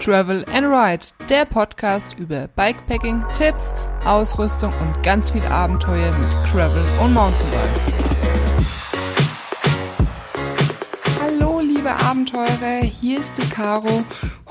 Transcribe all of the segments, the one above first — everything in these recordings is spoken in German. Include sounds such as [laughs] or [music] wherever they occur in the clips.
Travel and Ride, der Podcast über Bikepacking, Tipps, Ausrüstung und ganz viel Abenteuer mit Travel und Mountainbikes. Hallo liebe Abenteurer, hier ist die Caro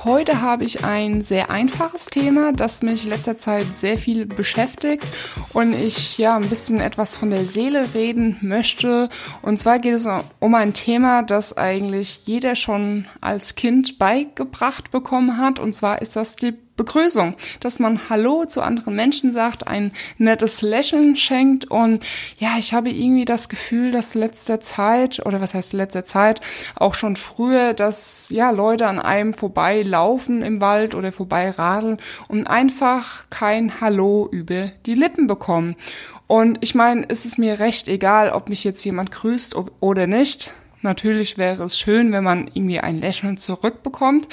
Heute habe ich ein sehr einfaches Thema, das mich letzter Zeit sehr viel beschäftigt und ich ja ein bisschen etwas von der Seele reden möchte. Und zwar geht es um ein Thema, das eigentlich jeder schon als Kind beigebracht bekommen hat. Und zwar ist das die Begrüßung, dass man Hallo zu anderen Menschen sagt, ein nettes Lächeln schenkt und ja, ich habe irgendwie das Gefühl, dass letzter Zeit oder was heißt letzter Zeit auch schon früher, dass ja Leute an einem vorbeilaufen im Wald oder vorbeiradeln und einfach kein Hallo über die Lippen bekommen. Und ich meine, es mir recht egal, ob mich jetzt jemand grüßt oder nicht. Natürlich wäre es schön, wenn man irgendwie ein Lächeln zurückbekommt.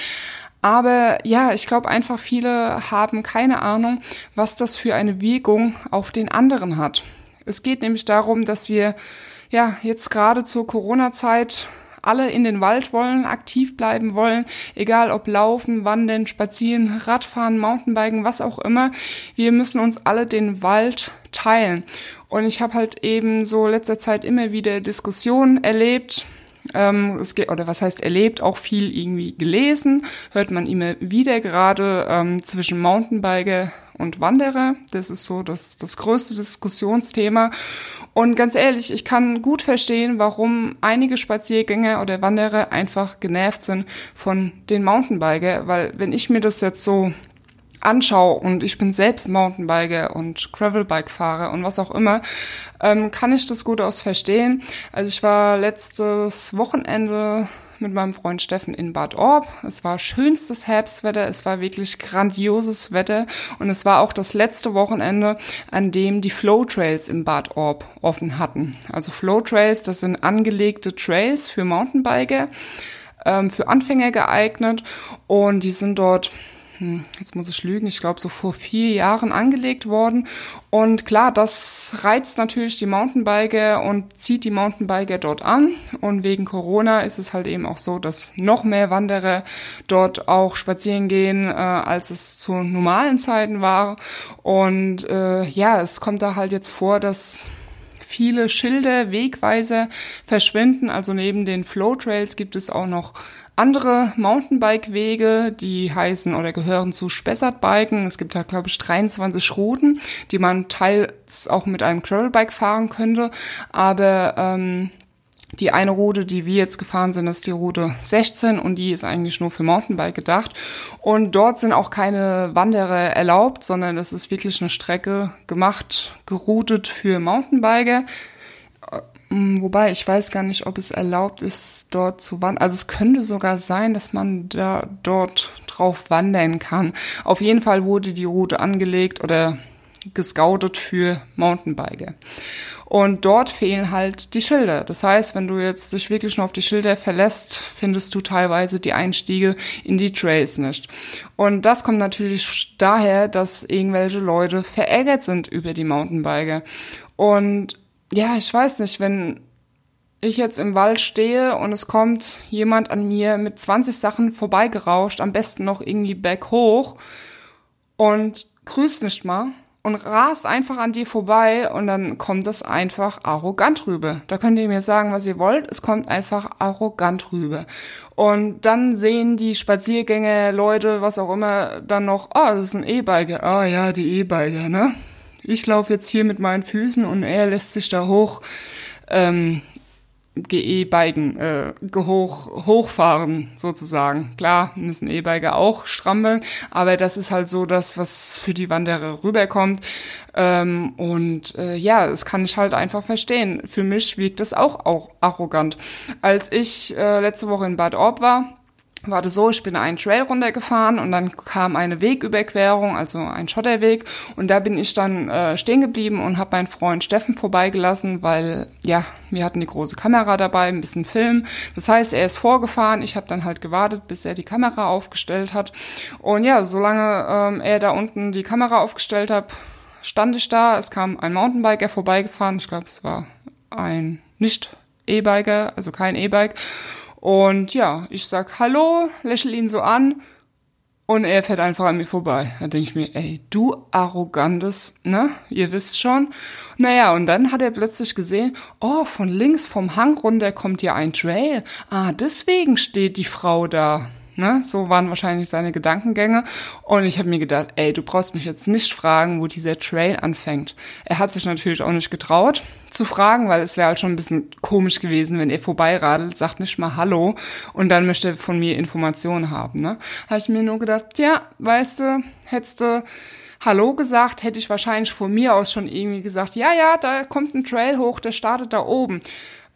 Aber ja, ich glaube einfach, viele haben keine Ahnung, was das für eine Wirkung auf den anderen hat. Es geht nämlich darum, dass wir ja jetzt gerade zur Corona-Zeit alle in den Wald wollen, aktiv bleiben wollen, egal ob laufen, wandern, spazieren, Radfahren, Mountainbiken, was auch immer. Wir müssen uns alle den Wald teilen. Und ich habe halt eben so letzter Zeit immer wieder Diskussionen erlebt, ähm, es geht, oder was heißt erlebt, auch viel irgendwie gelesen, hört man immer wieder gerade ähm, zwischen Mountainbiker und Wanderer. Das ist so das, das größte Diskussionsthema. Und ganz ehrlich, ich kann gut verstehen, warum einige Spaziergänger oder Wanderer einfach genervt sind von den Mountainbiker, weil wenn ich mir das jetzt so anschaue und ich bin selbst Mountainbiker und Gravelbike-Fahrer und was auch immer, ähm, kann ich das gut aus verstehen. Also ich war letztes Wochenende mit meinem Freund Steffen in Bad Orb. Es war schönstes Herbstwetter, es war wirklich grandioses Wetter und es war auch das letzte Wochenende, an dem die Flow Trails im Bad Orb offen hatten. Also Flow Trails, das sind angelegte Trails für Mountainbiker, ähm, für Anfänger geeignet und die sind dort jetzt muss ich lügen, ich glaube so vor vier Jahren angelegt worden. Und klar, das reizt natürlich die Mountainbiker und zieht die Mountainbiker dort an. Und wegen Corona ist es halt eben auch so, dass noch mehr Wanderer dort auch spazieren gehen, äh, als es zu normalen Zeiten war. Und äh, ja, es kommt da halt jetzt vor, dass viele Schilder, Wegweiser verschwinden. Also neben den Flow Trails gibt es auch noch andere Mountainbike-Wege, die heißen oder gehören zu Spessartbiken. Es gibt da, glaube ich, 23 Routen, die man teils auch mit einem Gravelbike fahren könnte. Aber ähm, die eine Route, die wir jetzt gefahren sind, ist die Route 16 und die ist eigentlich nur für Mountainbike gedacht. Und dort sind auch keine Wanderer erlaubt, sondern es ist wirklich eine Strecke gemacht, geroutet für Mountainbiker. Mm, wobei ich weiß gar nicht, ob es erlaubt ist, dort zu wandern. Also es könnte sogar sein, dass man da dort drauf wandern kann. Auf jeden Fall wurde die Route angelegt oder gescoutet für Mountainbiker. Und dort fehlen halt die Schilder. Das heißt, wenn du jetzt dich wirklich nur auf die Schilder verlässt, findest du teilweise die Einstiege in die Trails nicht. Und das kommt natürlich daher, dass irgendwelche Leute verärgert sind über die Mountainbiker. Und ja, ich weiß nicht, wenn ich jetzt im Wald stehe und es kommt jemand an mir mit 20 Sachen vorbeigerauscht, am besten noch irgendwie berghoch und grüßt nicht mal und rast einfach an dir vorbei und dann kommt das einfach arrogant rüber. Da könnt ihr mir sagen, was ihr wollt, es kommt einfach arrogant rüber. Und dann sehen die Spaziergänger, Leute, was auch immer, dann noch, oh, das ist ein E-Biker. Ah oh, ja, die E-Biker, ne? Ich laufe jetzt hier mit meinen Füßen und er lässt sich da hoch ähm, E-Biken äh, hoch, hochfahren sozusagen. Klar müssen E-Biker auch strampeln, aber das ist halt so das, was für die Wanderer rüberkommt. Ähm, und äh, ja, das kann ich halt einfach verstehen. Für mich wirkt das auch, auch arrogant. Als ich äh, letzte Woche in Bad Orb war, war das so, ich bin einen Trail runtergefahren und dann kam eine Wegüberquerung, also ein Schotterweg. Und da bin ich dann äh, stehen geblieben und habe meinen Freund Steffen vorbeigelassen, weil ja, wir hatten die große Kamera dabei, ein bisschen Film. Das heißt, er ist vorgefahren, ich habe dann halt gewartet, bis er die Kamera aufgestellt hat. Und ja, solange ähm, er da unten die Kamera aufgestellt hat, stand ich da, es kam ein Mountainbiker vorbeigefahren, ich glaube, es war ein nicht E-Biker, also kein E-Bike und ja, ich sag Hallo, lächel ihn so an Und er fährt einfach an mir vorbei. Da denke ich mir, ey, du arrogantes, ne? Ihr wisst schon. Naja, und dann hat er plötzlich gesehen, oh, von links vom Hang runter kommt ja ein Trail. Ah, deswegen steht die Frau da. Ne? So waren wahrscheinlich seine Gedankengänge. Und ich habe mir gedacht, ey, du brauchst mich jetzt nicht fragen, wo dieser Trail anfängt. Er hat sich natürlich auch nicht getraut zu fragen, weil es wäre halt schon ein bisschen komisch gewesen, wenn er vorbeiradelt, sagt nicht mal Hallo und dann möchte er von mir Informationen haben. Ne? Habe ich mir nur gedacht, ja, weißt du, hättest du Hallo gesagt, hätte ich wahrscheinlich von mir aus schon irgendwie gesagt, ja, ja, da kommt ein Trail hoch, der startet da oben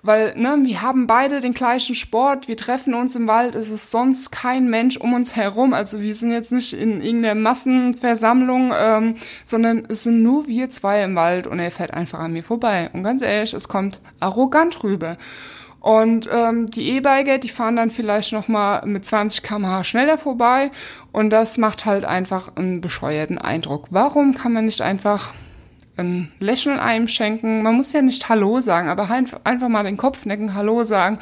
weil ne, wir haben beide den gleichen Sport, wir treffen uns im Wald, es ist sonst kein Mensch um uns herum, also wir sind jetzt nicht in irgendeiner Massenversammlung, ähm, sondern es sind nur wir zwei im Wald und er fährt einfach an mir vorbei. Und ganz ehrlich, es kommt arrogant rüber. Und ähm, die E-Biker, die fahren dann vielleicht noch mal mit 20 km/h schneller vorbei und das macht halt einfach einen bescheuerten Eindruck. Warum kann man nicht einfach ein Lächeln einem schenken. Man muss ja nicht Hallo sagen, aber halt einfach mal den Kopf necken, Hallo sagen.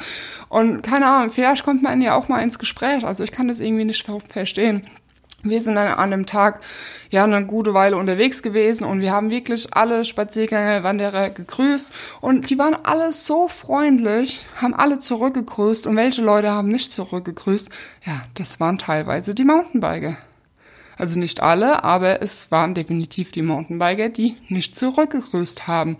Und keine Ahnung, vielleicht kommt man ja auch mal ins Gespräch. Also ich kann das irgendwie nicht verstehen. Wir sind dann an dem Tag ja eine gute Weile unterwegs gewesen und wir haben wirklich alle Spaziergänger, Wanderer gegrüßt und die waren alle so freundlich, haben alle zurückgegrüßt und welche Leute haben nicht zurückgegrüßt? Ja, das waren teilweise die Mountainbiker. Also nicht alle, aber es waren definitiv die Mountainbiker, die nicht zurückgegrüßt haben.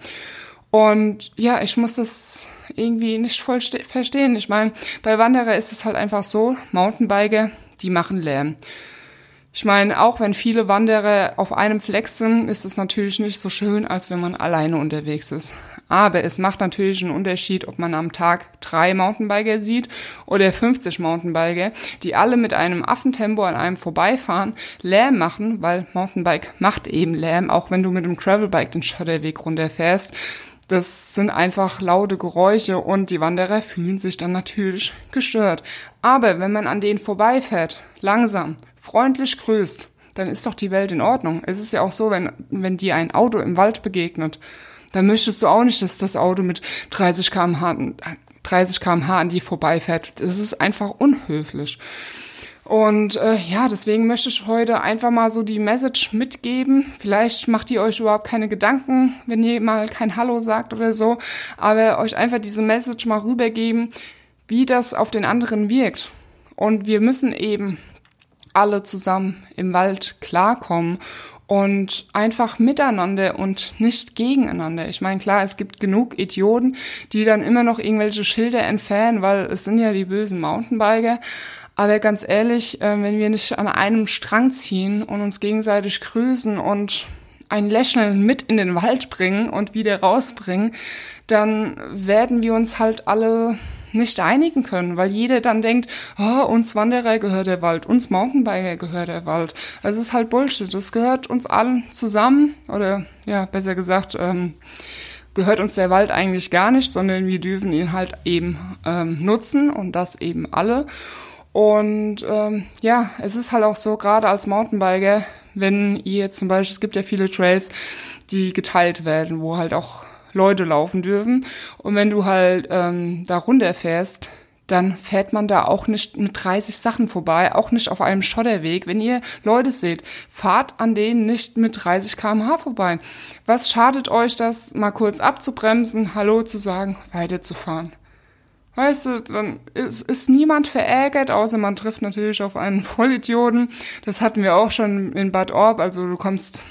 Und ja, ich muss das irgendwie nicht voll verstehen. Ich meine, bei Wanderer ist es halt einfach so, Mountainbiker, die machen Lärm. Ich meine, auch wenn viele Wanderer auf einem Fleck sind, ist es natürlich nicht so schön, als wenn man alleine unterwegs ist. Aber es macht natürlich einen Unterschied, ob man am Tag drei Mountainbiker sieht oder 50 Mountainbiker, die alle mit einem Affentempo an einem vorbeifahren, Lärm machen, weil Mountainbike macht eben Lärm, auch wenn du mit dem Gravelbike den Schotterweg runterfährst. Das sind einfach laute Geräusche und die Wanderer fühlen sich dann natürlich gestört. Aber wenn man an denen vorbeifährt, langsam, freundlich grüßt, dann ist doch die Welt in Ordnung. Es ist ja auch so, wenn, wenn dir ein Auto im Wald begegnet, dann möchtest du auch nicht, dass das Auto mit 30 kmh, 30 kmh an dir vorbeifährt. Das ist einfach unhöflich. Und äh, ja, deswegen möchte ich heute einfach mal so die Message mitgeben. Vielleicht macht ihr euch überhaupt keine Gedanken, wenn ihr mal kein Hallo sagt oder so, aber euch einfach diese Message mal rübergeben, wie das auf den anderen wirkt. Und wir müssen eben alle zusammen im Wald klarkommen und einfach miteinander und nicht gegeneinander. Ich meine, klar, es gibt genug Idioten, die dann immer noch irgendwelche Schilder entfernen, weil es sind ja die bösen Mountainbiker. Aber ganz ehrlich, äh, wenn wir nicht an einem Strang ziehen und uns gegenseitig grüßen und ein Lächeln mit in den Wald bringen und wieder rausbringen, dann werden wir uns halt alle nicht einigen können, weil jeder dann denkt, oh, uns Wanderer gehört der Wald, uns Mountainbiker gehört der Wald. Also es ist halt Bullshit. Das gehört uns allen zusammen oder ja, besser gesagt, ähm, gehört uns der Wald eigentlich gar nicht, sondern wir dürfen ihn halt eben ähm, nutzen und das eben alle. Und ähm, ja, es ist halt auch so, gerade als Mountainbiker, wenn ihr zum Beispiel, es gibt ja viele Trails, die geteilt werden, wo halt auch Leute laufen dürfen. Und wenn du halt ähm, da runterfährst, dann fährt man da auch nicht mit 30 Sachen vorbei, auch nicht auf einem Schotterweg. Wenn ihr Leute seht, fahrt an denen nicht mit 30 km/h vorbei. Was schadet euch das, mal kurz abzubremsen, Hallo zu sagen, weiterzufahren? Weißt du, dann ist, ist niemand verärgert, außer man trifft natürlich auf einen [laughs] Vollidioten. Das hatten wir auch schon in Bad Orb. Also du kommst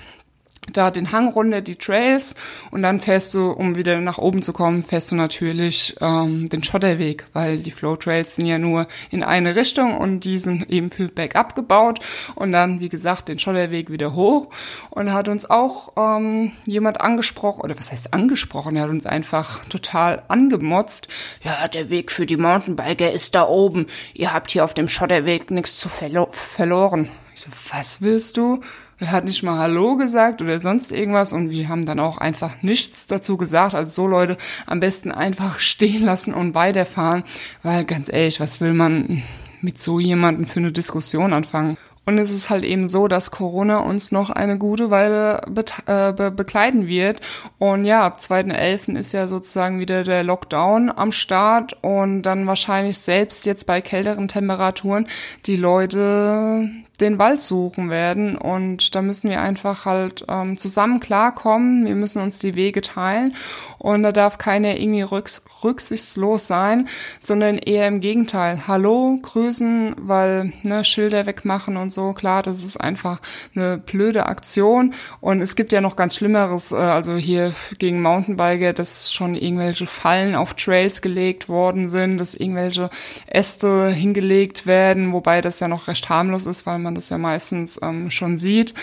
da den Hang runter, die Trails. Und dann fährst du, um wieder nach oben zu kommen, fährst du natürlich ähm, den Schotterweg, weil die Flow Trails sind ja nur in eine Richtung und die sind eben für Backup gebaut. Und dann, wie gesagt, den Schotterweg wieder hoch. Und hat uns auch ähm, jemand angesprochen, oder was heißt angesprochen, er hat uns einfach total angemotzt, ja, der Weg für die Mountainbiker ist da oben, ihr habt hier auf dem Schotterweg nichts zu verlo verloren. Ich so, was willst du? Er hat nicht mal Hallo gesagt oder sonst irgendwas und wir haben dann auch einfach nichts dazu gesagt. Also so Leute am besten einfach stehen lassen und weiterfahren, weil ganz ehrlich, was will man mit so jemanden für eine Diskussion anfangen? Und es ist halt eben so, dass Corona uns noch eine gute Weile be äh, be bekleiden wird. Und ja, ab 2.11. ist ja sozusagen wieder der Lockdown am Start und dann wahrscheinlich selbst jetzt bei kälteren Temperaturen die Leute den Wald suchen werden. Und da müssen wir einfach halt ähm, zusammen klarkommen. Wir müssen uns die Wege teilen. Und da darf keiner irgendwie rücks rücksichtslos sein, sondern eher im Gegenteil. Hallo, grüßen, weil ne, Schilder wegmachen und so. Klar, das ist einfach eine blöde Aktion. Und es gibt ja noch ganz Schlimmeres. Äh, also hier gegen Mountainbiker, dass schon irgendwelche Fallen auf Trails gelegt worden sind, dass irgendwelche Äste hingelegt werden, wobei das ja noch recht harmlos ist, weil man das ja meistens ähm, schon sieht.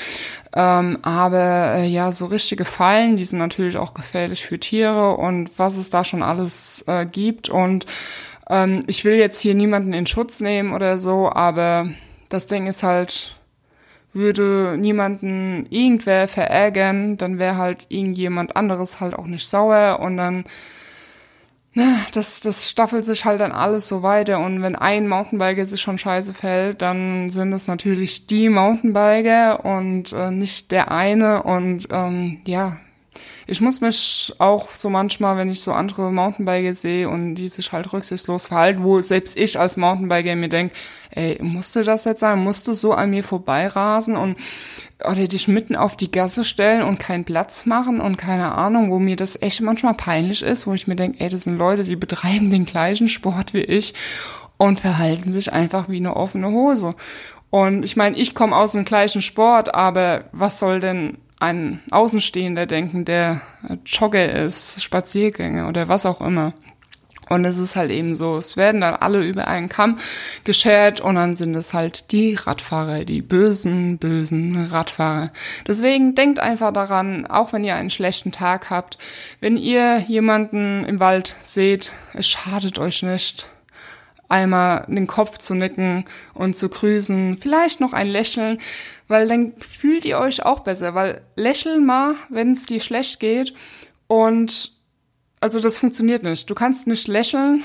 Ähm, aber äh, ja, so richtige Fallen, die sind natürlich auch gefährlich für Tiere und was es da schon alles äh, gibt. Und ähm, ich will jetzt hier niemanden in Schutz nehmen oder so, aber das Ding ist halt, würde niemanden irgendwer verärgern, dann wäre halt irgendjemand anderes halt auch nicht sauer und dann das, das staffelt sich halt dann alles so weiter. Und wenn ein Mountainbiker sich schon scheiße fällt, dann sind es natürlich die Mountainbiker und äh, nicht der eine. Und ähm, ja, ich muss mich auch so manchmal, wenn ich so andere Mountainbiker sehe und die sich halt rücksichtslos verhalten, wo selbst ich als Mountainbiker mir denke, ey, musste das jetzt sein? Musst du so an mir vorbeirasen und oder dich mitten auf die Gasse stellen und keinen Platz machen und keine Ahnung, wo mir das echt manchmal peinlich ist, wo ich mir denke, ey, das sind Leute, die betreiben den gleichen Sport wie ich und verhalten sich einfach wie eine offene Hose. Und ich meine, ich komme aus dem gleichen Sport, aber was soll denn ein Außenstehender denken, der Jogger ist, Spaziergänger oder was auch immer? Und es ist halt eben so, es werden dann alle über einen Kamm geschert und dann sind es halt die Radfahrer, die bösen, bösen Radfahrer. Deswegen denkt einfach daran, auch wenn ihr einen schlechten Tag habt, wenn ihr jemanden im Wald seht, es schadet euch nicht, einmal den Kopf zu nicken und zu grüßen, vielleicht noch ein Lächeln, weil dann fühlt ihr euch auch besser, weil lächeln mal, wenn es dir schlecht geht und also das funktioniert nicht. Du kannst nicht lächeln,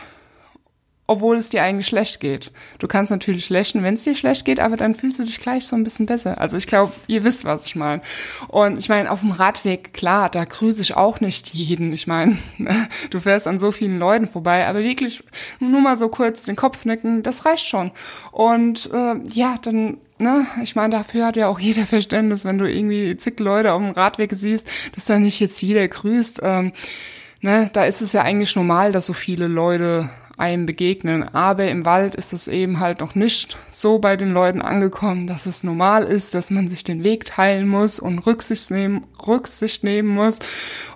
obwohl es dir eigentlich schlecht geht. Du kannst natürlich lächeln, wenn es dir schlecht geht, aber dann fühlst du dich gleich so ein bisschen besser. Also ich glaube, ihr wisst, was ich meine. Und ich meine, auf dem Radweg, klar, da grüße ich auch nicht jeden. Ich meine, [laughs] du fährst an so vielen Leuten vorbei, aber wirklich nur mal so kurz den Kopf nicken, das reicht schon. Und äh, ja, dann Ne, ich meine, dafür hat ja auch jeder Verständnis, wenn du irgendwie zig Leute auf dem Radweg siehst, dass da nicht jetzt jeder grüßt. Ähm, ne, da ist es ja eigentlich normal, dass so viele Leute einem begegnen. Aber im Wald ist es eben halt noch nicht so bei den Leuten angekommen, dass es normal ist, dass man sich den Weg teilen muss und Rücksicht nehmen, Rücksicht nehmen muss.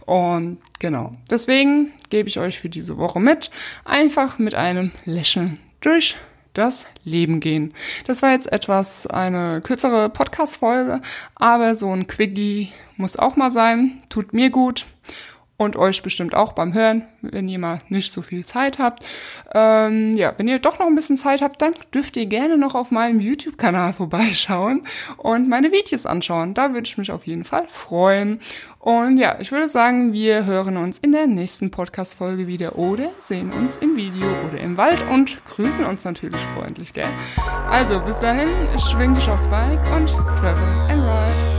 Und genau. Deswegen gebe ich euch für diese Woche mit, einfach mit einem Lächeln durch das Leben gehen. Das war jetzt etwas eine kürzere Podcast-Folge, aber so ein Quickie muss auch mal sein. Tut mir gut und euch bestimmt auch beim Hören, wenn ihr mal nicht so viel Zeit habt. Ähm, ja, wenn ihr doch noch ein bisschen Zeit habt, dann dürft ihr gerne noch auf meinem YouTube-Kanal vorbeischauen und meine Videos anschauen. Da würde ich mich auf jeden Fall freuen. Und ja, ich würde sagen, wir hören uns in der nächsten Podcast-Folge wieder oder sehen uns im Video oder im Wald und grüßen uns natürlich freundlich, gell? Also, bis dahin, schwing dich aufs Bike und travel and ride.